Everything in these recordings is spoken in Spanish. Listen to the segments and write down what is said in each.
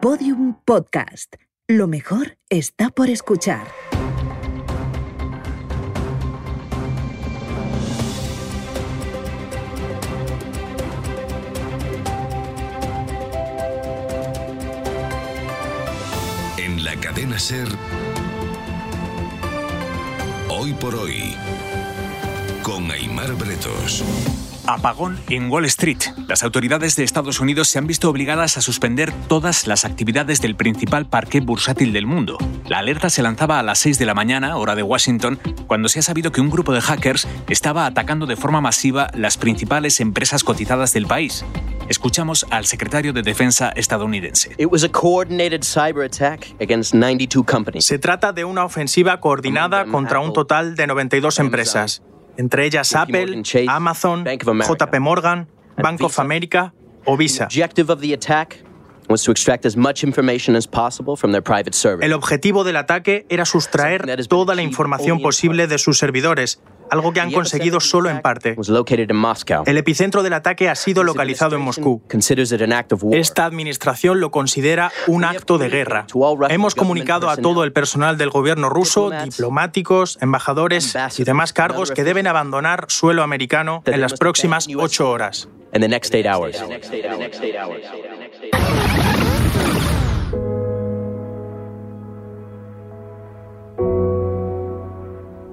Podium Podcast. Lo mejor está por escuchar. En la cadena Ser. Hoy por hoy. Con Aymar Bretos. Apagón en Wall Street. Las autoridades de Estados Unidos se han visto obligadas a suspender todas las actividades del principal parque bursátil del mundo. La alerta se lanzaba a las 6 de la mañana, hora de Washington, cuando se ha sabido que un grupo de hackers estaba atacando de forma masiva las principales empresas cotizadas del país. Escuchamos al secretario de Defensa estadounidense. Se trata de una ofensiva coordinada contra un total de 92 empresas entre ellas Apple, Amazon, JP Morgan, Bank of America o Visa. El objetivo del ataque era sustraer toda la información posible de sus servidores, algo que han conseguido solo en parte. El epicentro del ataque ha sido localizado en Moscú. Esta administración lo considera un acto de guerra. Hemos comunicado a todo el personal del gobierno ruso, diplomáticos, embajadores y demás cargos que deben abandonar suelo americano en las próximas ocho horas.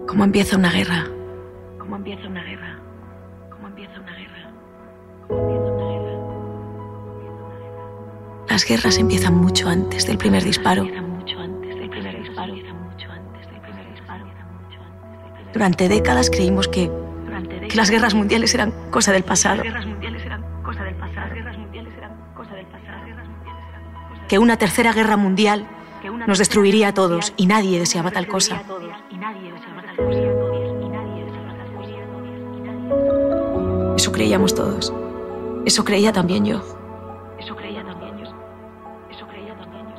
¿Cómo empieza una guerra? ¿Cómo empieza una guerra? ¿Cómo empieza una guerra? ¿Cómo empieza una guerra? Las guerras empiezan mucho antes del primer disparo. Durante décadas creímos que, que. Las guerras mundiales eran cosa del pasado. Que una tercera guerra mundial nos destruiría a todos y nadie deseaba tal cosa. Creíamos todos. Eso creía también yo. Eso creía también yo. Eso creía también yo.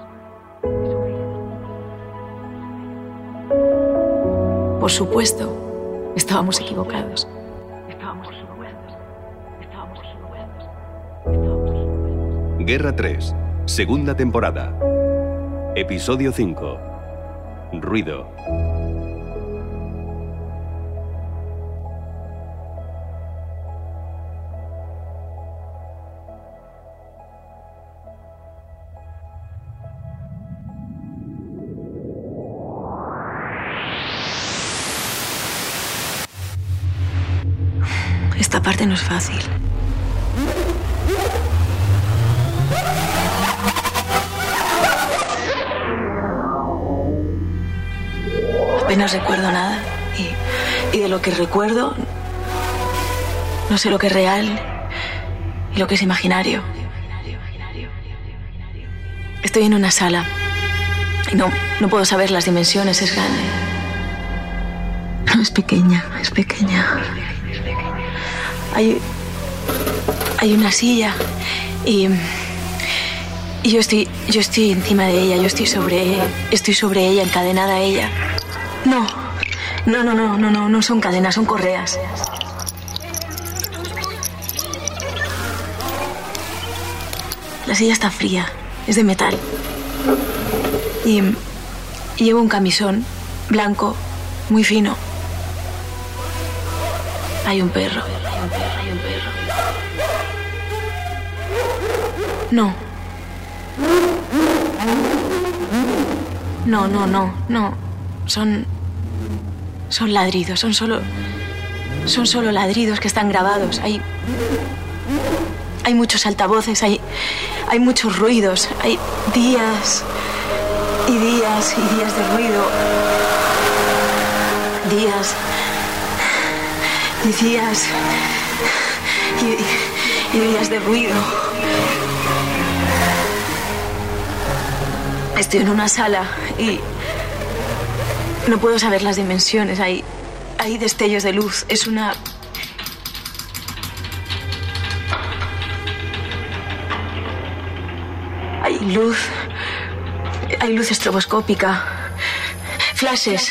Por supuesto, estábamos equivocados. Estábamos equivocados. Estábamos equivocados. Guerra 3, segunda temporada. Episodio 5. Ruido. Es fácil. Apenas recuerdo nada. Y, y de lo que recuerdo, no sé lo que es real y lo que es imaginario. Estoy en una sala y no, no puedo saber las dimensiones, es grande. No, es pequeña, es pequeña. Hay, hay una silla y, yo estoy yo estoy encima de ella, yo estoy sobre estoy sobre ella, encadenada a ella. No, no, no, no, no, no, no son cadenas, son correas. La silla está fría, es de metal. Y llevo un camisón blanco, muy fino. Hay un perro. No. No, no, no, no. Son. Son ladridos, son solo. Son solo ladridos que están grabados. Hay. Hay muchos altavoces, hay. Hay muchos ruidos, hay días. Y días y días de ruido. Días y días y, y, días de ruido. Estoy en una sala y no puedo saber las dimensiones. Hay, hay destellos de luz. Es una... Hay luz. Hay luz estroboscópica. Flashes.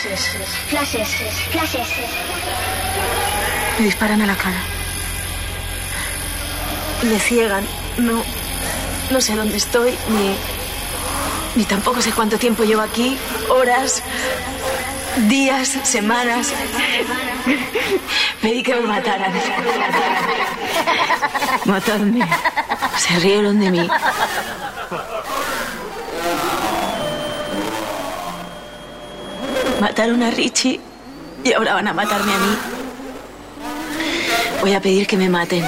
Flashes, flashes. Me disparan a la cara. Me ciegan. No, no sé dónde estoy ni, Ni tampoco sé cuánto tiempo llevo aquí. Horas, días, semanas. Pedí que me mataran. Matadme. Se rieron de mí. Mataron a Richie y ahora van a matarme a mí. Voy a pedir que me maten.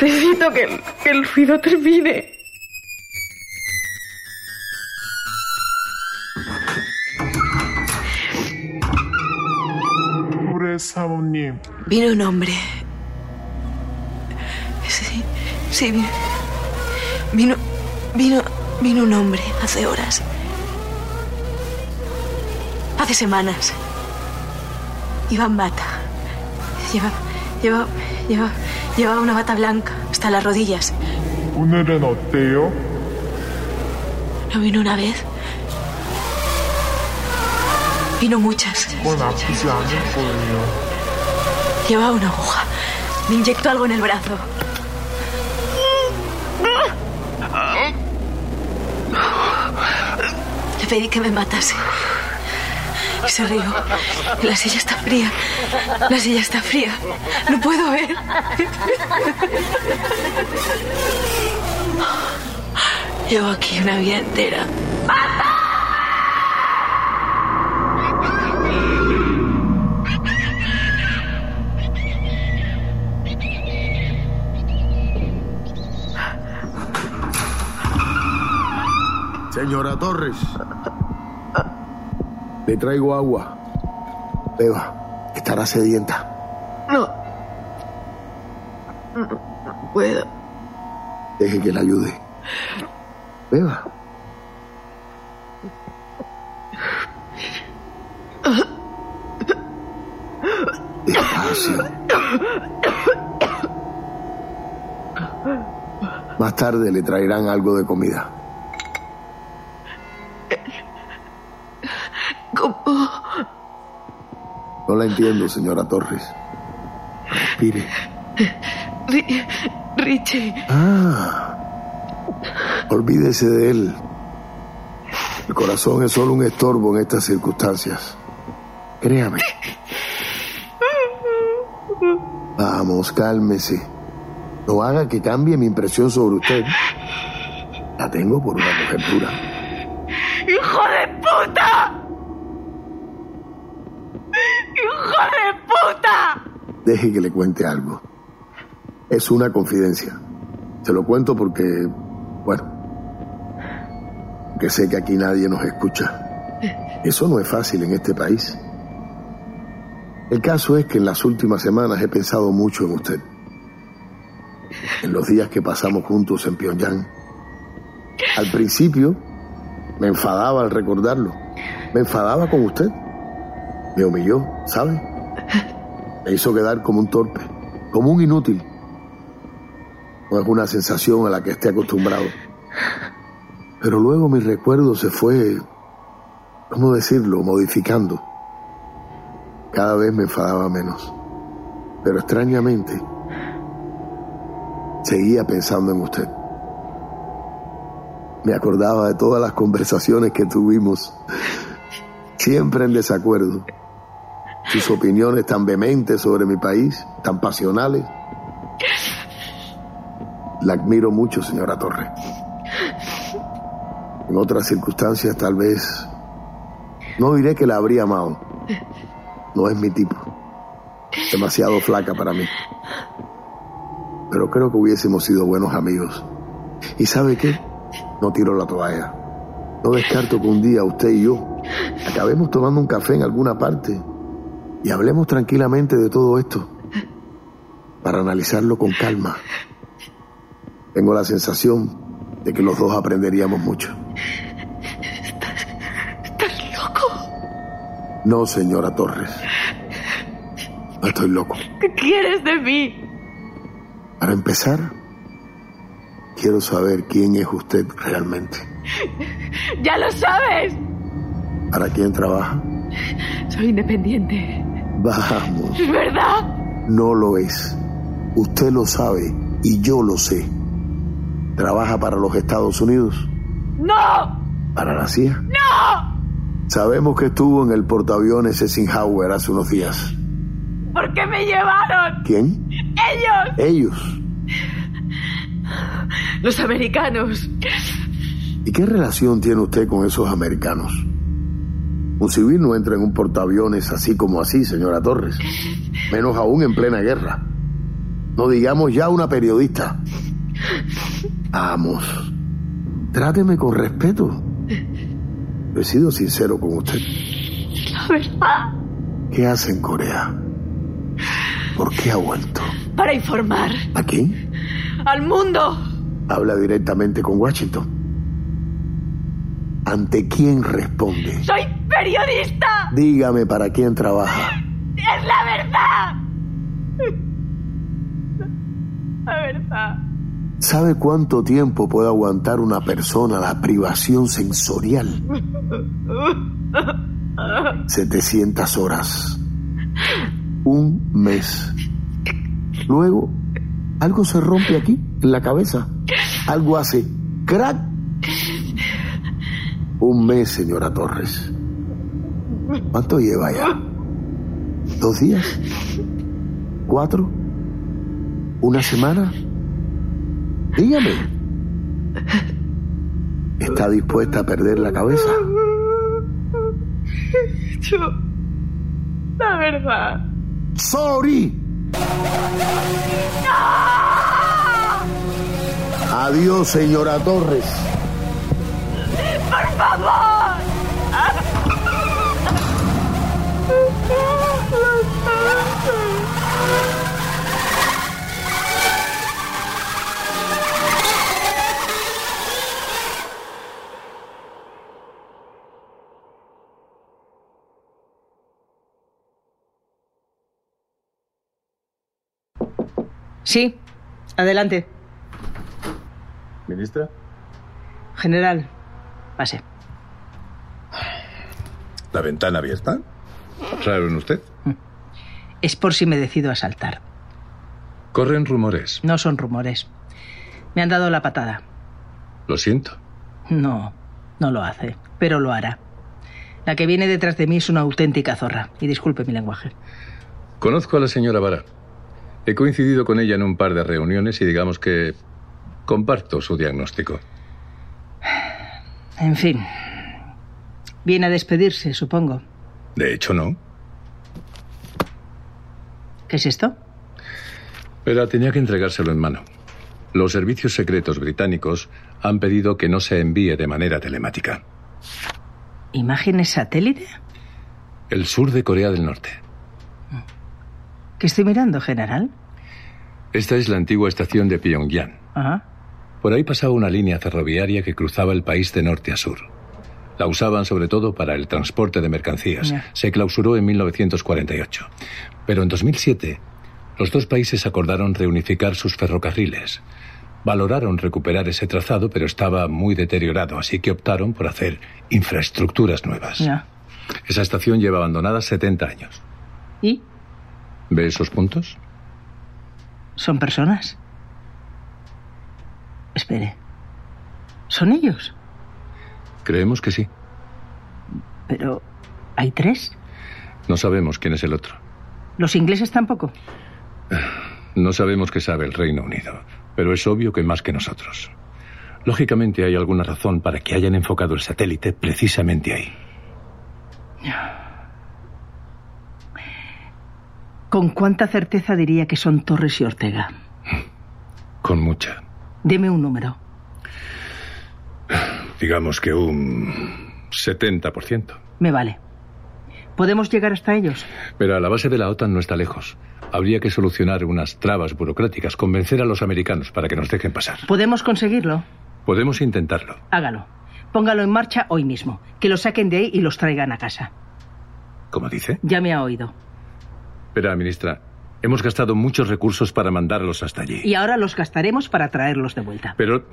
Necesito que el, que el ruido termine. Vino un hombre. Sí, sí, vino. Vino. Vino. Vino un hombre hace horas. Hace semanas. En bata. Lleva. Lleva. Llevaba una bata blanca hasta las rodillas. ¿Un heredoteo? ¿No vino una vez? Vino muchas. Con Llevaba una aguja. Me inyectó algo en el brazo. Le pedí que me matase. Y se rió. La silla está fría. La silla está fría. No puedo ver. Llevo aquí una vida entera. Señora Torres, le traigo agua. Beba, estará sedienta. No. No, no puedo. Deje que la ayude. Beba. Despacio. Más tarde le traerán algo de comida. No la entiendo, señora Torres. Respire. Ri- Richie. Ah, olvídese de él. El corazón es solo un estorbo en estas circunstancias. Créame. Vamos, cálmese. No haga que cambie mi impresión sobre usted. La tengo por una mujer dura. ¡Hijo de puta! ¡Hijo de puta! Deje que le cuente algo. Es una confidencia. Se lo cuento porque, bueno, que sé que aquí nadie nos escucha. Eso no es fácil en este país. El caso es que en las últimas semanas he pensado mucho en usted. En los días que pasamos juntos en Pyongyang. Al principio me enfadaba al recordarlo. Me enfadaba con usted. Me humilló, ¿sabe? Me hizo quedar como un torpe, como un inútil. No es una sensación a la que esté acostumbrado. Pero luego mi recuerdo se fue, ¿cómo decirlo?, modificando. Cada vez me enfadaba menos. Pero extrañamente, seguía pensando en usted. Me acordaba de todas las conversaciones que tuvimos, siempre en desacuerdo. Sus opiniones tan vehementes sobre mi país, tan pasionales. La admiro mucho, señora Torre. En otras circunstancias, tal vez, no diré que la habría amado. No es mi tipo. Demasiado flaca para mí. Pero creo que hubiésemos sido buenos amigos. ¿Y sabe qué? No tiro la toalla. No descarto que un día usted y yo acabemos tomando un café en alguna parte y hablemos tranquilamente de todo esto para analizarlo con calma. Tengo la sensación de que los dos aprenderíamos mucho. ¿Estás loco? No, señora Torres. No estoy loco. ¿Qué quieres de mí? Para empezar, quiero saber quién es usted realmente. ¡Ya lo sabes! ¿Para quién trabaja? Soy independiente. Vamos, ¿Es verdad? no lo es. Usted lo sabe y yo lo sé. ¿Trabaja para los Estados Unidos? ¡No! ¿Para la CIA? ¡No! Sabemos que estuvo en el portaaviones Eisenhower hace unos días. ¿Por qué me llevaron? ¿Quién? Ellos. Ellos. Los americanos. ¿Y qué relación tiene usted con esos americanos? Un civil no entra en un portaaviones así como así, señora Torres. Menos aún en plena guerra. No digamos ya una periodista. Vamos. Tráteme con respeto. He sido sincero con usted. La verdad. ¿Qué hace en Corea? ¿Por qué ha vuelto? Para informar. ¿A quién? Al mundo. Habla directamente con Washington. ¿Ante quién responde? Soy periodista. Dígame para quién trabaja. Es la verdad. La verdad. ¿Sabe cuánto tiempo puede aguantar una persona la privación sensorial? 700 horas. Un mes. Luego, algo se rompe aquí, en la cabeza. Algo hace crack. Un mes, señora Torres. ¿Cuánto lleva ya? ¿Dos días? ¿Cuatro? ¿Una semana? Dígame. ¿Está dispuesta a perder la cabeza? Yo. La verdad. ¡Sorry! Adiós, señora Torres. ¡Por favor! Sí, adelante. ¿Ministra? General, pase. ¿La ventana abierta? ¿Raro en usted? Es por si me decido a saltar. Corren rumores. No son rumores. Me han dado la patada. Lo siento. No, no lo hace, pero lo hará. La que viene detrás de mí es una auténtica zorra. Y disculpe mi lenguaje. Conozco a la señora Vara. He coincidido con ella en un par de reuniones y digamos que comparto su diagnóstico. En fin. Viene a despedirse, supongo. De hecho, no. ¿Qué es esto? Pero tenía que entregárselo en mano. Los servicios secretos británicos han pedido que no se envíe de manera telemática. ¿Imágenes satélite? El sur de Corea del Norte. ¿Qué estoy mirando, general? Esta es la antigua estación de Pyongyang. Ajá. Por ahí pasaba una línea ferroviaria que cruzaba el país de norte a sur. La usaban sobre todo para el transporte de mercancías. Se clausuró en 1948. Pero en 2007, los dos países acordaron reunificar sus ferrocarriles. Valoraron recuperar ese trazado, pero estaba muy deteriorado, así que optaron por hacer infraestructuras nuevas. Esa estación lleva abandonada 70 años. ¿Y? ¿Ve esos puntos? ¿Son personas? Espere. ¿Son ellos? Creemos que sí. Pero... ¿Hay tres? No sabemos quién es el otro. ¿Los ingleses tampoco? No sabemos qué sabe el Reino Unido, pero es obvio que más que nosotros. Lógicamente hay alguna razón para que hayan enfocado el satélite precisamente ahí. ¿Con cuánta certeza diría que son Torres y Ortega? Con mucha. Deme un número. Digamos que un 70%. Me vale. ¿Podemos llegar hasta ellos? Pero a la base de la OTAN no está lejos. Habría que solucionar unas trabas burocráticas, convencer a los americanos para que nos dejen pasar. ¿Podemos conseguirlo? Podemos intentarlo. Hágalo. Póngalo en marcha hoy mismo. Que lo saquen de ahí y los traigan a casa. ¿Cómo dice? Ya me ha oído. Verá, ministra, Hemos gastado muchos recursos para mandarlos hasta allí. Y ahora los gastaremos para traerlos de vuelta. Pero,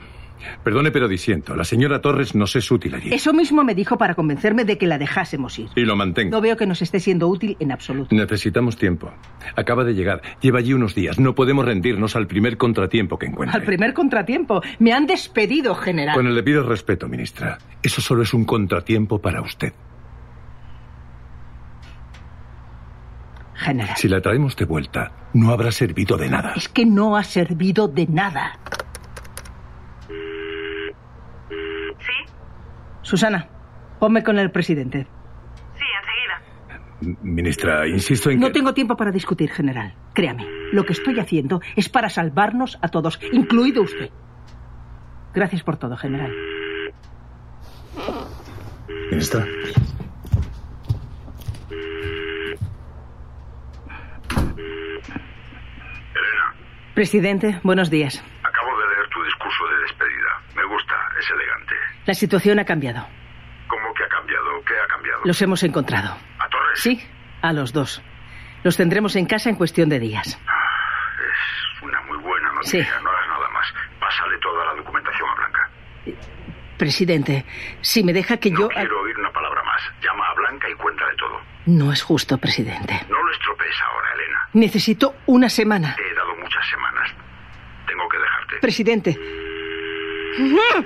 perdone, pero disiento. La señora Torres nos es útil allí. Eso mismo me dijo para convencerme de que la dejásemos ir. Y lo mantengo. No veo que nos esté siendo útil en absoluto. Necesitamos tiempo. Acaba de llegar. Lleva allí unos días. No podemos rendirnos al primer contratiempo que encuentre. Al primer contratiempo. Me han despedido, general. Con el debido respeto, ministra. Eso solo es un contratiempo para usted. General. Si la traemos de vuelta, no habrá servido de nada. Es que no ha servido de nada. ¿Sí? Susana, ponme con el presidente. Sí, enseguida. Ministra, insisto en No que... tengo tiempo para discutir, general. Créame, lo que estoy haciendo es para salvarnos a todos, incluido usted. Gracias por todo, general. Ministra. Elena, Presidente, buenos días. acabo de leer tu discurso de despedida. Me gusta, es elegante. La situación ha cambiado. ¿Cómo que ha cambiado? ¿Qué ha cambiado? Los hemos encontrado. ¿A Torres? Sí, a los dos. Los tendremos en casa en cuestión de días. Es una muy buena noticia. Sí. No hagas nada más. Pásale toda la documentación a Blanca. Presidente, si me deja que No yo... quiero oír una palabra más. Llama a Blanca y cuéntale todo. No es justo, presidente. No lo estropees ahora, Elena. Necesito una semana. Te he dado muchas semanas. Tengo que dejarte. Presidente. Joder.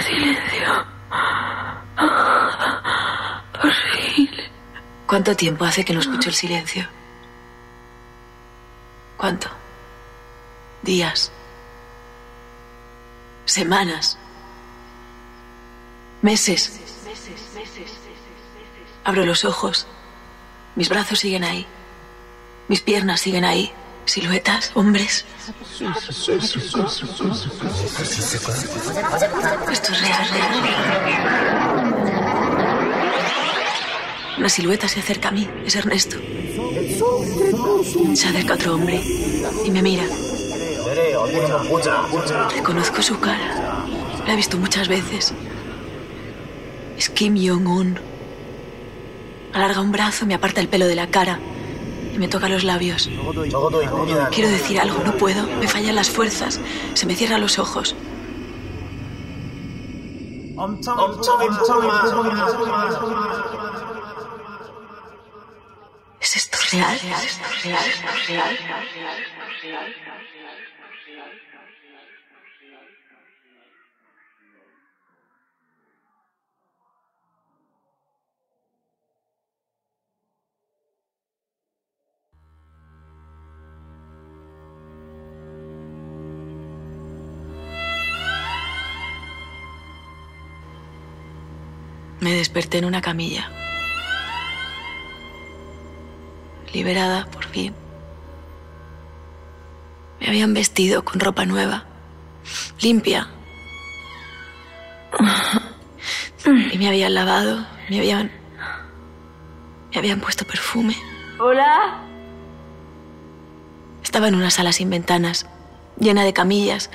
Silencio. Por fin. ¿Cuánto tiempo hace que no escucho el silencio? ¿Cuánto? Días. Semanas. Meses. Abro los ojos. Mis brazos siguen ahí. Mis piernas siguen ahí. Siluetas, hombres. Esto es real, real. Una silueta se acerca a mí. Es Ernesto. Se acerca otro hombre y me mira. Reconozco su cara. La he visto muchas veces. Es Kim Jong-un. Alarga un brazo, me aparta el pelo de la cara y me toca los labios. Quiero decir algo, no puedo. Me fallan las fuerzas. Se me cierran los ojos. Me desperté en una camilla. Liberada, por fin. Me habían vestido con ropa nueva, limpia. Y me habían lavado, me habían. me habían puesto perfume. Hola. Estaba en una sala sin ventanas, llena de camillas.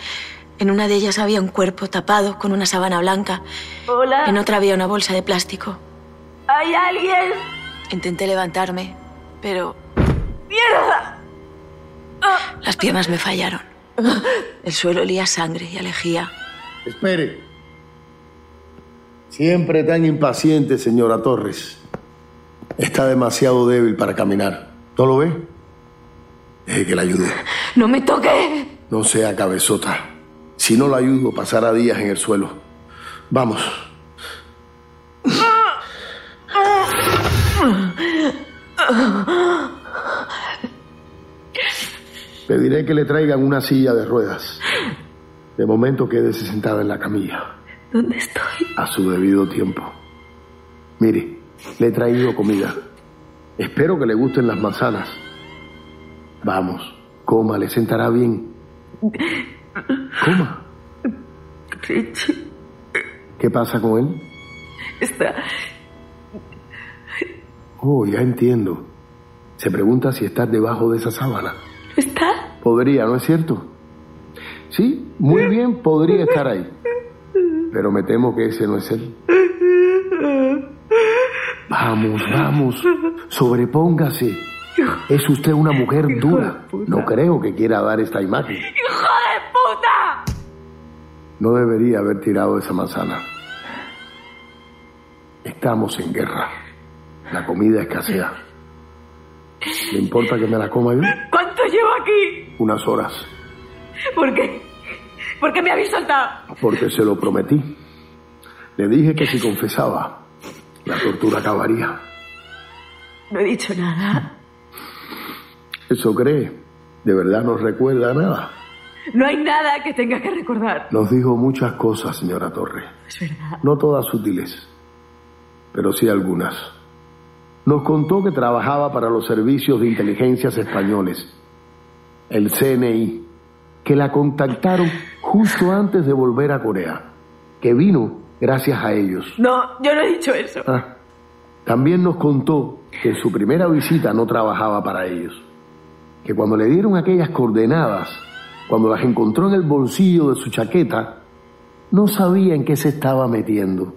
En una de ellas había un cuerpo tapado con una sábana blanca. Hola. En otra había una bolsa de plástico. ¿Hay alguien? Intenté levantarme, pero ¡Mierda! las piernas me fallaron. El suelo olía sangre y a lejía. Espere. Siempre tan impaciente, señora Torres. Está demasiado débil para caminar. ¿No lo ve? Deje que la ayude. ¡No me toque! No sea cabezota. Si no la ayudo, pasará días en el suelo. Vamos. Pediré que le traigan una silla de ruedas. De momento quédese sentada en la camilla. ¿Dónde estoy? A su debido tiempo. Mire, le he traído comida. Espero que le gusten las manzanas. Vamos, coma, le sentará bien. Coma. Richie. ¿Qué pasa con él? Está. Oh, ya entiendo. Se pregunta si estás debajo de esa sábana. ¿Está? Podría, ¿no es cierto? Sí, muy bien, podría estar ahí. Pero me temo que ese no es él. Vamos, vamos, sobrepóngase. Es usted una mujer dura. No creo que quiera dar esta imagen. ¡Hijo de puta! No debería haber tirado esa manzana. Estamos en guerra. La comida escasea. ¿Le importa que me la coma yo? ¿Cuánto llevo aquí? Unas horas. ¿Por qué? ¿Por qué me habéis soltado? Porque se lo prometí. Le dije que si confesaba, la tortura acabaría. No he dicho nada. ¿Eso cree? ¿De verdad no recuerda nada? No hay nada que tenga que recordar. Nos dijo muchas cosas, señora Torre. Es verdad. No todas útiles, pero sí algunas. Nos contó que trabajaba para los servicios de inteligencias españoles, el CNI, que la contactaron justo antes de volver a Corea, que vino gracias a ellos. No, yo no he dicho eso. Ah, también nos contó que en su primera visita no trabajaba para ellos, que cuando le dieron aquellas coordenadas, cuando las encontró en el bolsillo de su chaqueta, no sabía en qué se estaba metiendo.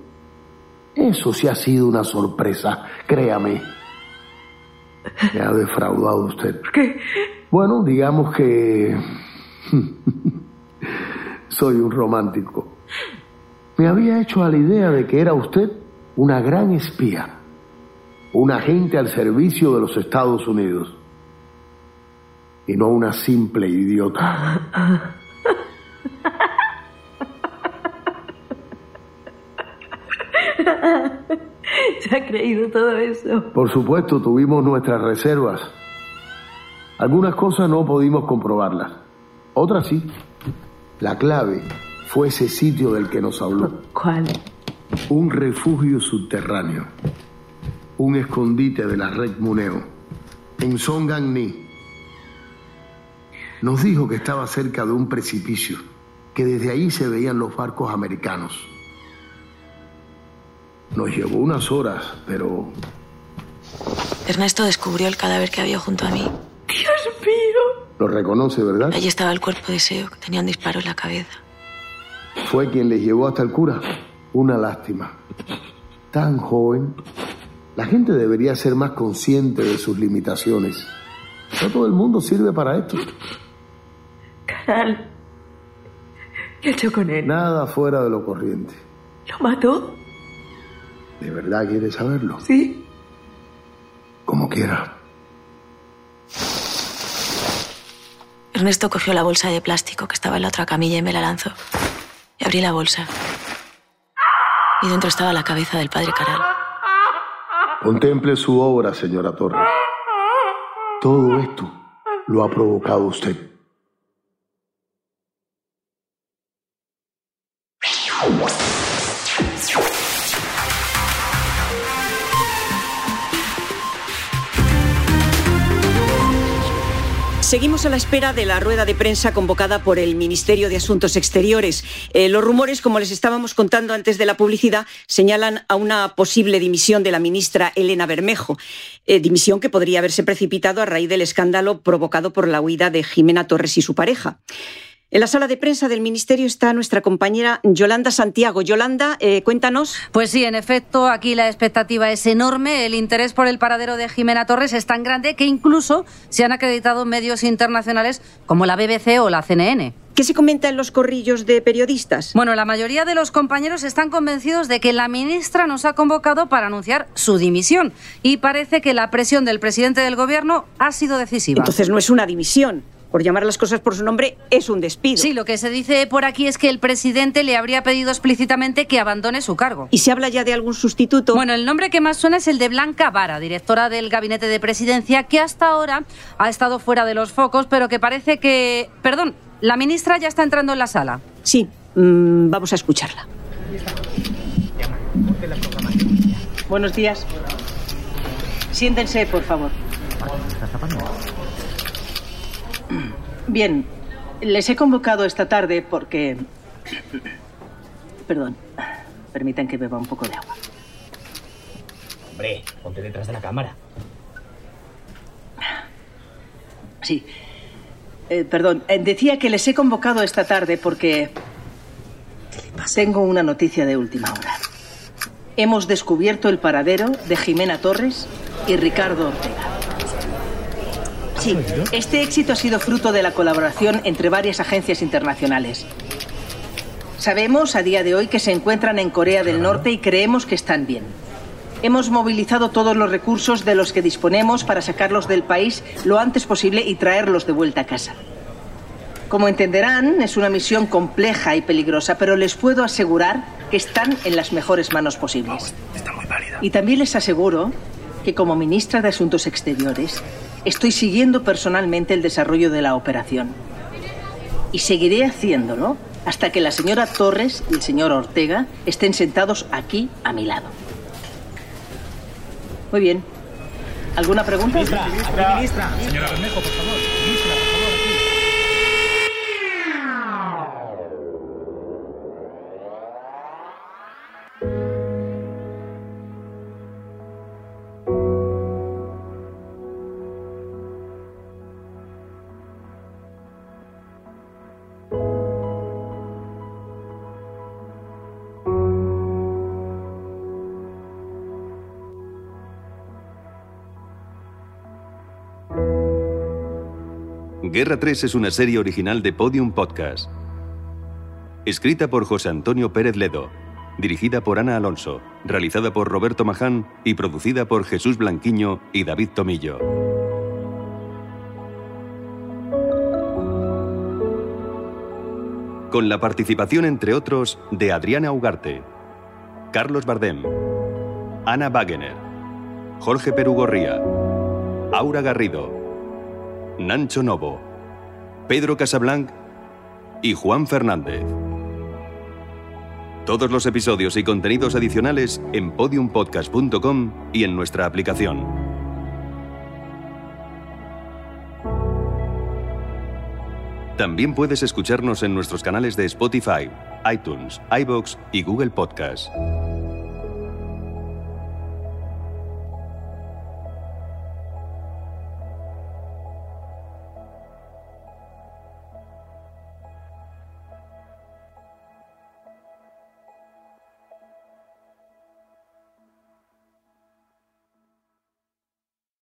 Eso sí ha sido una sorpresa, créame. Me ha defraudado usted. ¿Qué? Bueno, digamos que soy un romántico. Me había hecho a la idea de que era usted una gran espía, un agente al servicio de los Estados Unidos y no una simple idiota. ¿Se ha creído todo eso? Por supuesto, tuvimos nuestras reservas. Algunas cosas no pudimos comprobarlas, otras sí. La clave fue ese sitio del que nos habló. ¿Cuál? Un refugio subterráneo. Un escondite de la red Muneo. En Songangni. Nos dijo que estaba cerca de un precipicio, que desde ahí se veían los barcos americanos. Nos llevó unas horas, pero... Ernesto descubrió el cadáver que había junto a mí. Dios mío. Lo reconoce, ¿verdad? Allí estaba el cuerpo de Seo, que tenía un disparo en la cabeza. Fue quien les llevó hasta el cura. Una lástima. Tan joven. La gente debería ser más consciente de sus limitaciones. No todo el mundo sirve para esto. Canal. ¿Qué ha hecho con él? Nada fuera de lo corriente. ¿Lo mató? ¿De verdad quieres saberlo? Sí. Como quiera. Ernesto cogió la bolsa de plástico que estaba en la otra camilla y me la lanzó. Y abrí la bolsa. Y dentro estaba la cabeza del padre Caral. Contemple su obra, señora Torres. Todo esto lo ha provocado usted. Seguimos a la espera de la rueda de prensa convocada por el Ministerio de Asuntos Exteriores. Eh, los rumores, como les estábamos contando antes de la publicidad, señalan a una posible dimisión de la ministra Elena Bermejo. Eh, dimisión que podría haberse precipitado a raíz del escándalo provocado por la huida de Jimena Torres y su pareja. En la sala de prensa del Ministerio está nuestra compañera Yolanda Santiago. Yolanda, eh, cuéntanos. Pues sí, en efecto, aquí la expectativa es enorme. El interés por el paradero de Jimena Torres es tan grande que incluso se han acreditado medios internacionales como la BBC o la CNN. ¿Qué se comenta en los corrillos de periodistas? Bueno, la mayoría de los compañeros están convencidos de que la ministra nos ha convocado para anunciar su dimisión y parece que la presión del presidente del gobierno ha sido decisiva. Entonces no es una dimisión por llamar las cosas por su nombre, es un despido. Sí, lo que se dice por aquí es que el presidente le habría pedido explícitamente que abandone su cargo. ¿Y se habla ya de algún sustituto? Bueno, el nombre que más suena es el de Blanca Vara, directora del gabinete de presidencia, que hasta ahora ha estado fuera de los focos, pero que parece que... Perdón, la ministra ya está entrando en la sala. Sí, mmm, vamos a escucharla. Buenos días. Siéntense, por favor. Bien, les he convocado esta tarde porque Perdón. Permitan que beba un poco de agua. Hombre, ponte detrás de la cámara. Sí. Eh, perdón, eh, decía que les he convocado esta tarde porque tengo una noticia de última hora. Hemos descubierto el paradero de Jimena Torres y Ricardo Ortega. Sí, este éxito ha sido fruto de la colaboración entre varias agencias internacionales. Sabemos a día de hoy que se encuentran en Corea del Norte y creemos que están bien. Hemos movilizado todos los recursos de los que disponemos para sacarlos del país lo antes posible y traerlos de vuelta a casa. Como entenderán, es una misión compleja y peligrosa, pero les puedo asegurar que están en las mejores manos posibles. Y también les aseguro que como ministra de Asuntos Exteriores estoy siguiendo personalmente el desarrollo de la operación. Y seguiré haciéndolo hasta que la señora Torres y el señor Ortega estén sentados aquí a mi lado. Muy bien. ¿Alguna pregunta? Ministra, ministra. Señora Bermejo, por favor. Ministra, por favor, Guerra 3 es una serie original de Podium Podcast. Escrita por José Antonio Pérez Ledo, dirigida por Ana Alonso, realizada por Roberto Maján y producida por Jesús Blanquiño y David Tomillo. Con la participación, entre otros, de Adriana Ugarte, Carlos Bardem, Ana Wagener, Jorge Perugorría, Aura Garrido, Nancho Novo, Pedro Casablanc y Juan Fernández. Todos los episodios y contenidos adicionales en podiumpodcast.com y en nuestra aplicación. También puedes escucharnos en nuestros canales de Spotify, iTunes, iBox y Google Podcast.